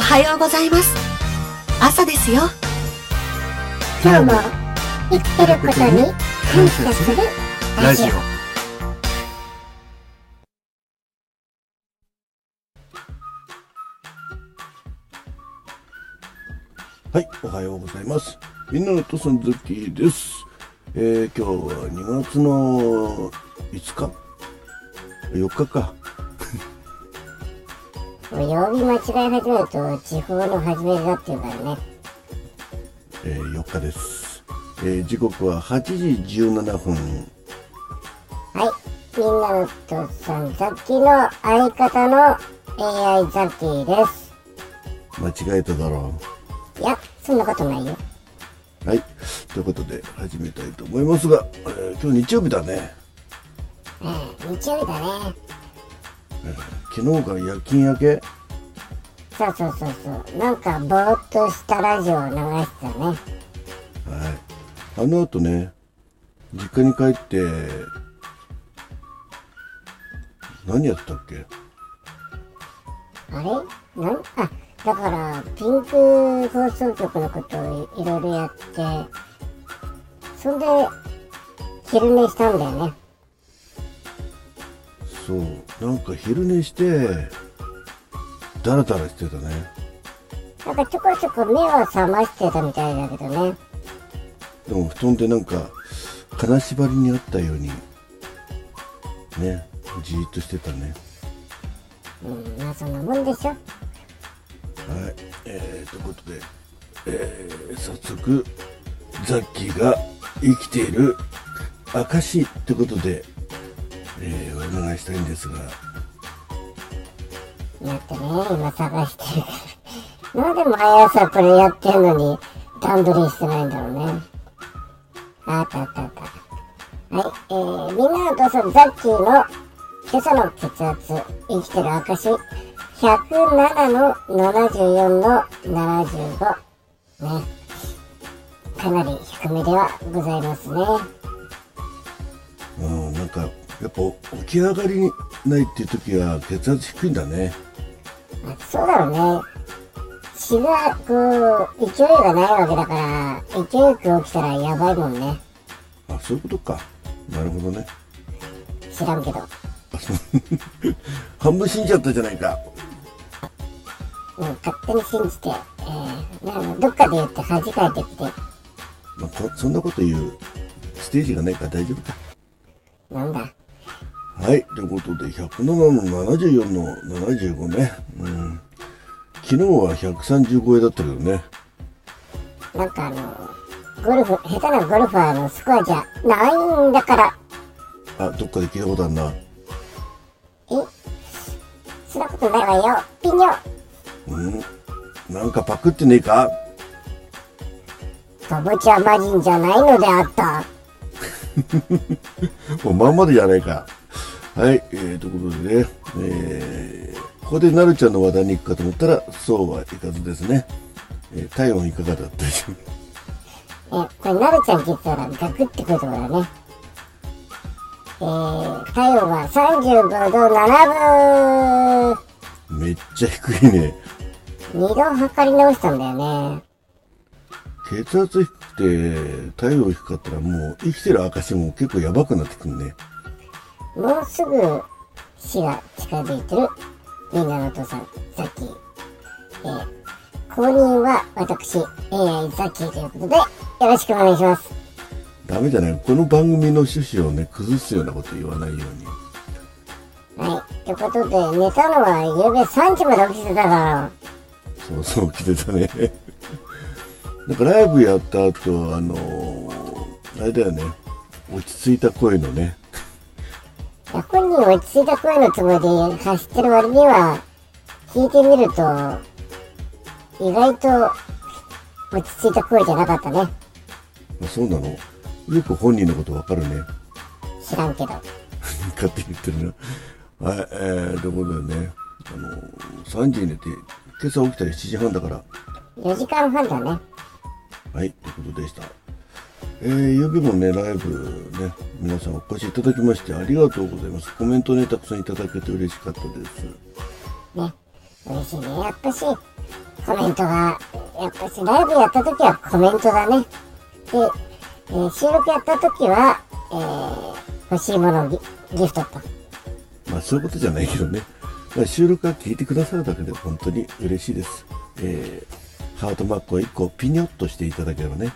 おはようございます。朝ですよ。今日も生きてることに感謝するラジオはい、おはようございます。みんなのとさんズッキーです。えー、今日は2月の5日 ?4 日か。もう曜日間違い始めると地方の始めだっていうからねえー、4日です。えー、時刻は8時17分。はいみんなのとさんザッキーの相方の AI ザッキーです間違えただろいやそんなことないよう。はい。ということで始めたいと思いますが、えー今日日曜日だね。ええ日曜日だね昨日から夜勤明け？そうそうそうそう。なんかぼーっとしたラジオを流してたね。はい。あの後ね、実家に帰って、何やってたっけ？あれ？なん？あだからピンク放送局のことをいろいろやってそんで昼寝したんだよねそう。なんか昼寝してダラダラしてたね。なんかちょこちょこ目は覚ましてたみたいだけどね。でも布団でなんか金縛りにあったようにねじーっとしてたね。うんまあそんなもんでしょ。はい。えー、ということで、えー、早速ザッキーが生きている証ってことで、えー、お願いしたいんですが。やってね今探してるから。なんで毎朝これやってんのに段取りしてないんだろうね。あったあったあった。はい。えー、みんなの父さんザッキーの今朝の血圧生きてる証107の74の75ね。かなり低めではございますね。うんなんかやっぱ起き上がりないっていう時は血圧低いんだね。まあそうだろうね。血がこう勢いがないわけだから勢いよく起きたらやばいもんね。あそういうことか。なるほどね。知らんけど。半分死んじゃったじゃないか。もう勝手に信じて、えー、なんかどっかで言って恥かいてって。まあ、こそんなこと言うステージがないから大丈夫か。なんだはいということで107の74の75ね。うん。昨日は130超えだったけどね。なんかあのゴルフ下手なゴルファーのスコアじゃないんだから。あどっかで聞いたことあるな。えそんなことないわよ。ピニョうん。なんかパクってねえか？とぼちゃまじんじゃないのであった。もうまんまでじゃないかはいえー、ということでねえー、ここでなるちゃんの話題に行くかと思ったらそうはいかずですね、えー体温いかがだったでしょう？え、これ、なるちゃん聞いたらガクってくるところだね。えー、体温は35度7分。めっちゃ低いね。二度測り直したんだよね。血圧低くて体温低かったらもう生きてる証も結構やばくなってくるねもうすぐ死が近づいてるみんなのお父さん、ザッキー。えー、公認は私、AI ザッキーということで、よろしくお願いします。ダメじゃない？この番組の趣旨をね崩すようなこと言わないようにはい。ということで、寝たのは夕べ3時まで起きてたから、そうそう来てたねなんかライブやった後あのーあれだよね落ち着いた声のね本人落ち着いた声のつもりで走ってる割には、聞いてみると、意外と落ち着いた声じゃなかったね。あそうなの？よく本人のことわかるね知らんけど。勝手に言ってるなはいえー、ということでねあのー3時に寝て今朝起きたら7時半だから4時間半だね。はい、ということでした。えー、予備もね、ライブね、皆さんお越しいただきましてありがとうございます。コメントね、たくさんいただけて嬉しかったです。ね。嬉しいね。やっぱし、コメントが、やっぱしライブやった時はコメントだね。で、えー収録やった時は、えー欲しいものをギギフトと。まあそういうことじゃないけどね。まあ収録が聞いてくださるだけで本当に嬉しいです。えー、ハートマークを1個ピニョッとしていただければね。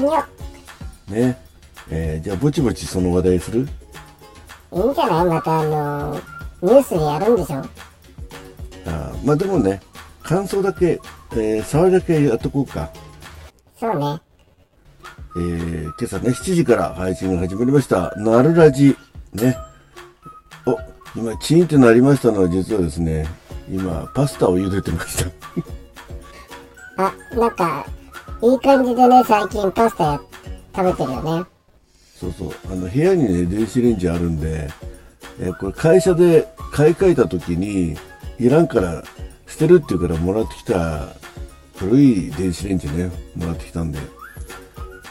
ね。えー、じゃあぼちぼちその話題する？いいんじゃない？またあのーニュースでやるんでしょ？あーまあでもね、感想だけ、えー、触りだけやっとこうか。そうね。えー、今朝ね、7時から配信が始まりました。なるラジ。ね。お、今、チーンってなりましたのは実はですね、今、パスタを茹でてました。あ、なんか、いい感じでね、最近パスタや食べてるよね。そうそう。あの、部屋にね、電子レンジあるんで、えーこれ会社で買い替えた時に、いらんから捨てるっていうからもらってきた古い電子レンジね、もらってきたんで、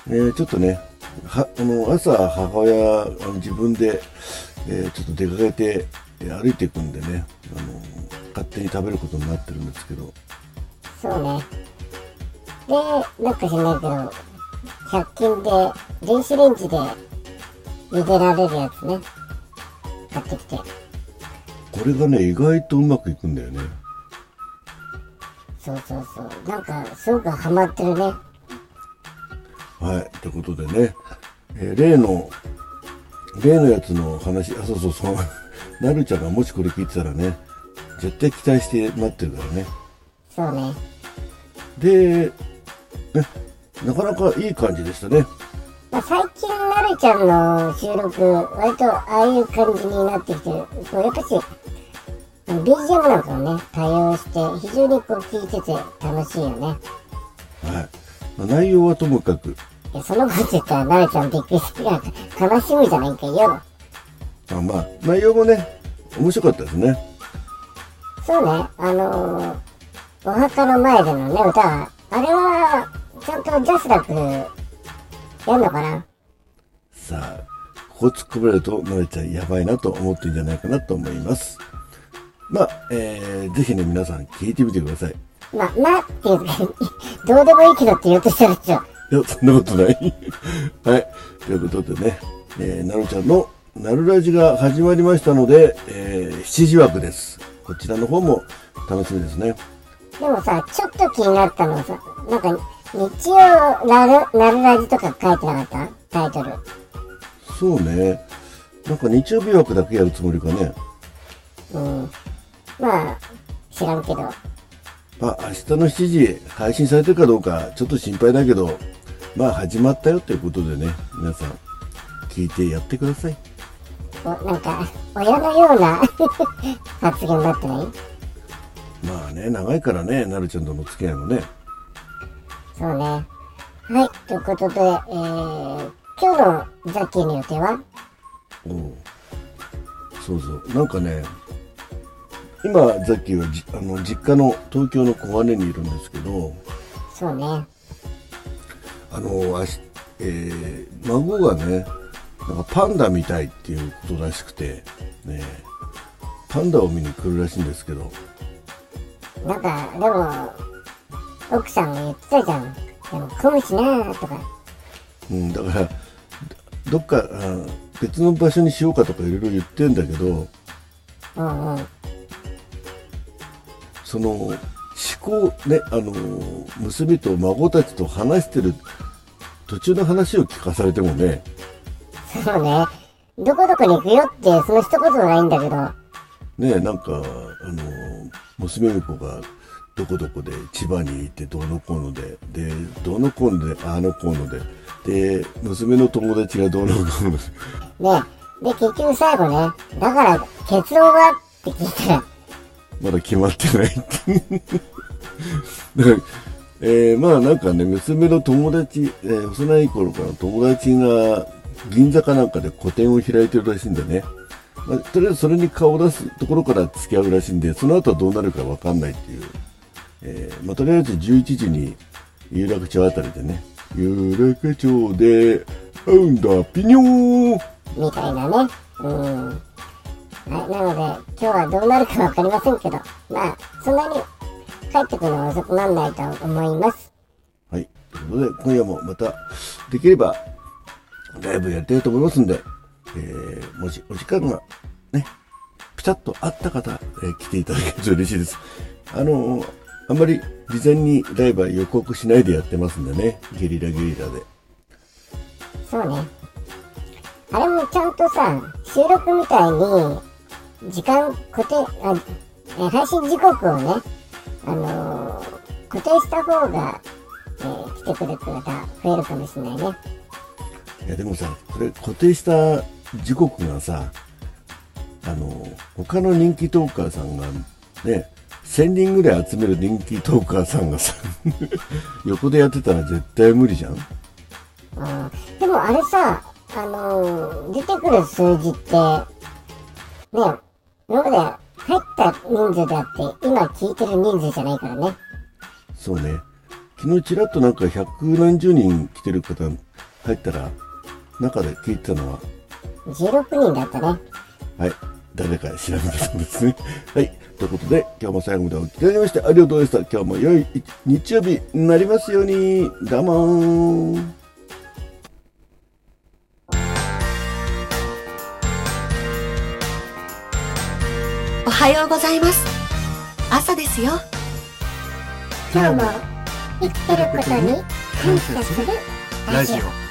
えーちょっとね、は、あの、朝母親、あの自分で、えーちょっと出かけて、えー歩いていくんでね、あの、勝手に食べることになってるんですけど、そうね。で、なんか知んないけど、100均で、電子レンジで茹でられるやつね。買ってきて。これがね、意外とうまくいくんだよね。そうそうそう。なんか、すごくハマってるね。はい。ということでね、えー例の、例のやつの話、あ、そうそうそう、なるちゃんがもしこれ聞いてたらね、絶対期待して待ってるからね。そうね。で、ね、なかなかいい感じでしたね。まあ、最近、なるちゃんの収録、割とああいう感じになってきてる。こうやっぱし、BGM なんかをね、対応して、非常にこう聞いてて楽しいよね。はい。まあ、内容はともかく、そのこと言ったら、なるちゃんびっくりするから、悲しむじゃないかよ。あまあ、内容もね、面白かったですね。そうね、あのー、お墓の前でのね、歌は、あれは、ちゃんとジャスラック、やんのかな？さあ、ここ突っ込まれると、なるちゃんやばいなと思ってるんじゃないかなと思います。まあ、えー、ぜひね、皆さん聞いてみてください。ま、まっていうか、どうでもいいけどって言おうとしたらちょ、いや、そんなことない。はい。ということでね、えー、なるちゃんのなるラジが始まりましたので、えー、7時枠です。こちらの方も楽しみですね。でもさ、ちょっと気になったのはさ、なんか、日曜なる、なるラジとか書いてなかった？タイトル。そうね。なんか日曜日枠だけやるつもりかね。うん。まあ、知らんけど。まあ、明日の7時配信されてるかどうかちょっと心配だけど、まあ始まったよということでね、皆さん聞いてやってください。お、なんか、親のような 発言になってない？まあね、長いからね、なるちゃんとの付き合いもね。そうね。はい、ということで、えー、今日のザッキーの予定は？うんそうそう。なんかね、今、ザッキーはじあの実家の東京の小金にいるんですけど、そうね。あの、あしえー孫がね、なんかパンダ見たいっていうことらしくて、ね、パンダを見に来るらしいんですけど、なんか、でも、奥さんが言ってたじゃん。でも、混むしなーとか。うん、だから、どっかあ別の場所にしようかとかいろいろ言ってんだけど、うんうん。その思考ねあの娘と孫たちと話してる途中の話を聞かされてもねそうね。どこどこに行くよって、その一言もないんだけど。ねなんかあの娘婿がどこどこで千葉に行ってどうのこうのででどうのこうのでああのこうのでで娘の友達がどうのこうのでね。で、結局最後ね。だから、結論は？って聞いたら、まだ決まってないって だからえーまあなんかね娘の友達、えー幼い頃からの友達が銀座かなんかで個展を開いてるらしいんでね、まあ、とりあえずそれに顔を出すところから付き合うらしいんでその後はどうなるかわかんないっていう、えーまあ、とりあえず11時に有楽町あたりでね有楽町で会うんだピニョーみたいなね。うん。はい、なので、今日はどうなるかわかりませんけど、まあ、そんなに帰ってくるのは遅くならないと思います。はい。ということで、今夜もまた、できれば、ライブやりたいと思いますんで、えー、もしお時間が、ね、ピタッとあった方、えー来ていただけると嬉しいです。あのーあんまり事前にライブは予告しないでやってますんでね、ゲリラゲリラで。そうね。あれもちゃんとさ、収録みたいに、時間固定、あえ配信時刻をね、あのー固定した方が、えー来てくれる方増えるかもしれないね。いやでもさ、これ固定した時刻がさ、あの、他の人気トーカーさんがね、1000人ぐらい集める人気トーカーさんがさ、横でやってたら絶対無理じゃん？あーでもあれさ、あのー出てくる数字って、ね、今まで入った人数であって、今聞いてる人数じゃないからね。そうね。昨日ちらっとなんか百何十人来てる方入ったら、中で聞いてたのは、16人だったね。はい。誰か調べたそうですね。はい。ということで、今日も最後までお聞きいただきましてありがとうございました。今日も良い日曜日になりますように。どうもー。おはようございます。朝ですよ。今日も生きてることに感謝するラジオ。